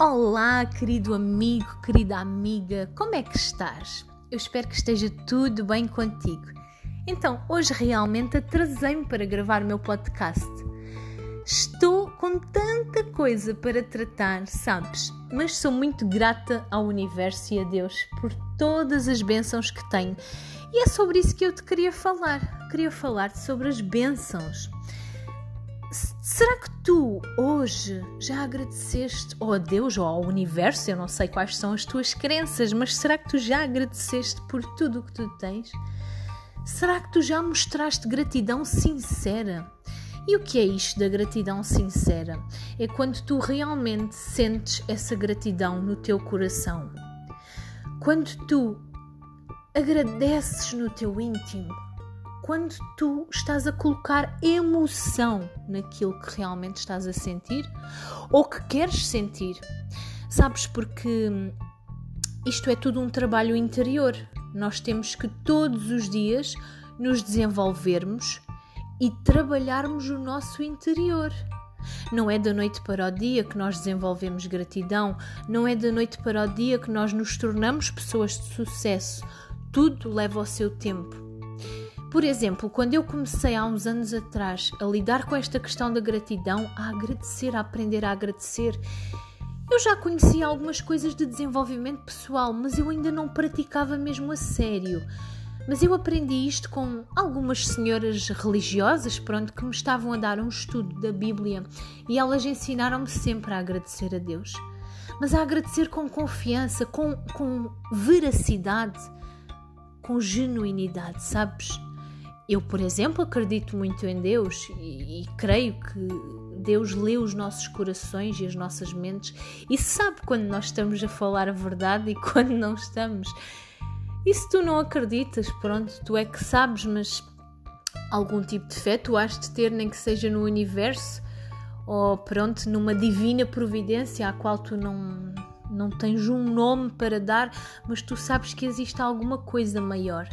Olá, querido amigo, querida amiga, como é que estás? Eu espero que esteja tudo bem contigo. Então, hoje realmente atrasei-me para gravar o meu podcast. Estou com tanta coisa para tratar, sabes? Mas sou muito grata ao universo e a Deus por todas as bênçãos que tenho. E é sobre isso que eu te queria falar. Queria falar sobre as bênçãos. Será que tu hoje já agradeceste ou a Deus ou ao universo? Eu não sei quais são as tuas crenças, mas será que tu já agradeceste por tudo o que tu tens? Será que tu já mostraste gratidão sincera? E o que é isto da gratidão sincera? É quando tu realmente sentes essa gratidão no teu coração. Quando tu agradeces no teu íntimo quando tu estás a colocar emoção naquilo que realmente estás a sentir ou que queres sentir. Sabes, porque isto é tudo um trabalho interior. Nós temos que todos os dias nos desenvolvermos e trabalharmos o nosso interior. Não é da noite para o dia que nós desenvolvemos gratidão, não é da noite para o dia que nós nos tornamos pessoas de sucesso. Tudo leva o seu tempo. Por exemplo, quando eu comecei há uns anos atrás a lidar com esta questão da gratidão, a agradecer, a aprender a agradecer, eu já conhecia algumas coisas de desenvolvimento pessoal, mas eu ainda não praticava mesmo a sério. Mas eu aprendi isto com algumas senhoras religiosas, pronto, que me estavam a dar um estudo da Bíblia e elas ensinaram-me sempre a agradecer a Deus. Mas a agradecer com confiança, com, com veracidade, com genuinidade, sabes? Eu, por exemplo, acredito muito em Deus e, e, creio que Deus lê os nossos corações e as nossas mentes e sabe quando nós estamos a falar a verdade e quando não estamos. E se tu não acreditas, pronto, tu é que sabes, mas algum tipo de fé tu has de ter, nem que seja no universo ou pronto, numa divina providência à qual tu não, não tens um nome para dar, mas tu sabes que existe alguma coisa maior.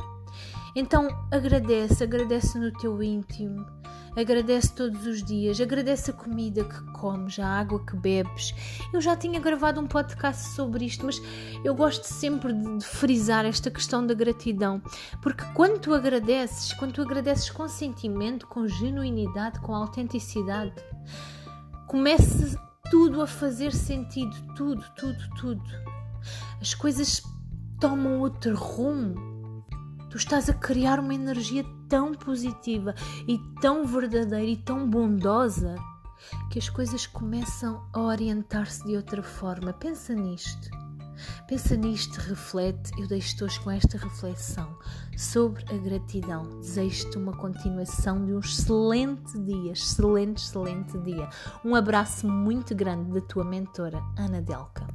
Então agradece, agradece no teu íntimo, agradece todos os dias, agradece a comida que comes, a água que bebes. Eu já tinha gravado um podcast sobre isto, mas eu gosto sempre de frisar esta questão da gratidão, porque quando tu agradeces, quando tu agradeces com sentimento, com genuinidade, com autenticidade, começa tudo a fazer sentido, tudo, tudo, tudo. As coisas tomam outro rumo tu estás a criar uma energia tão positiva e tão verdadeira e tão bondosa que as coisas começam a orientar-se de outra forma. Pensa nisto. Pensa nisto, reflete. Eu deixo-te hoje com esta reflexão sobre a gratidão. Desejo-te uma continuação de um excelente dia, excelente, excelente dia. Um abraço muito grande da tua mentora, Ana Delca.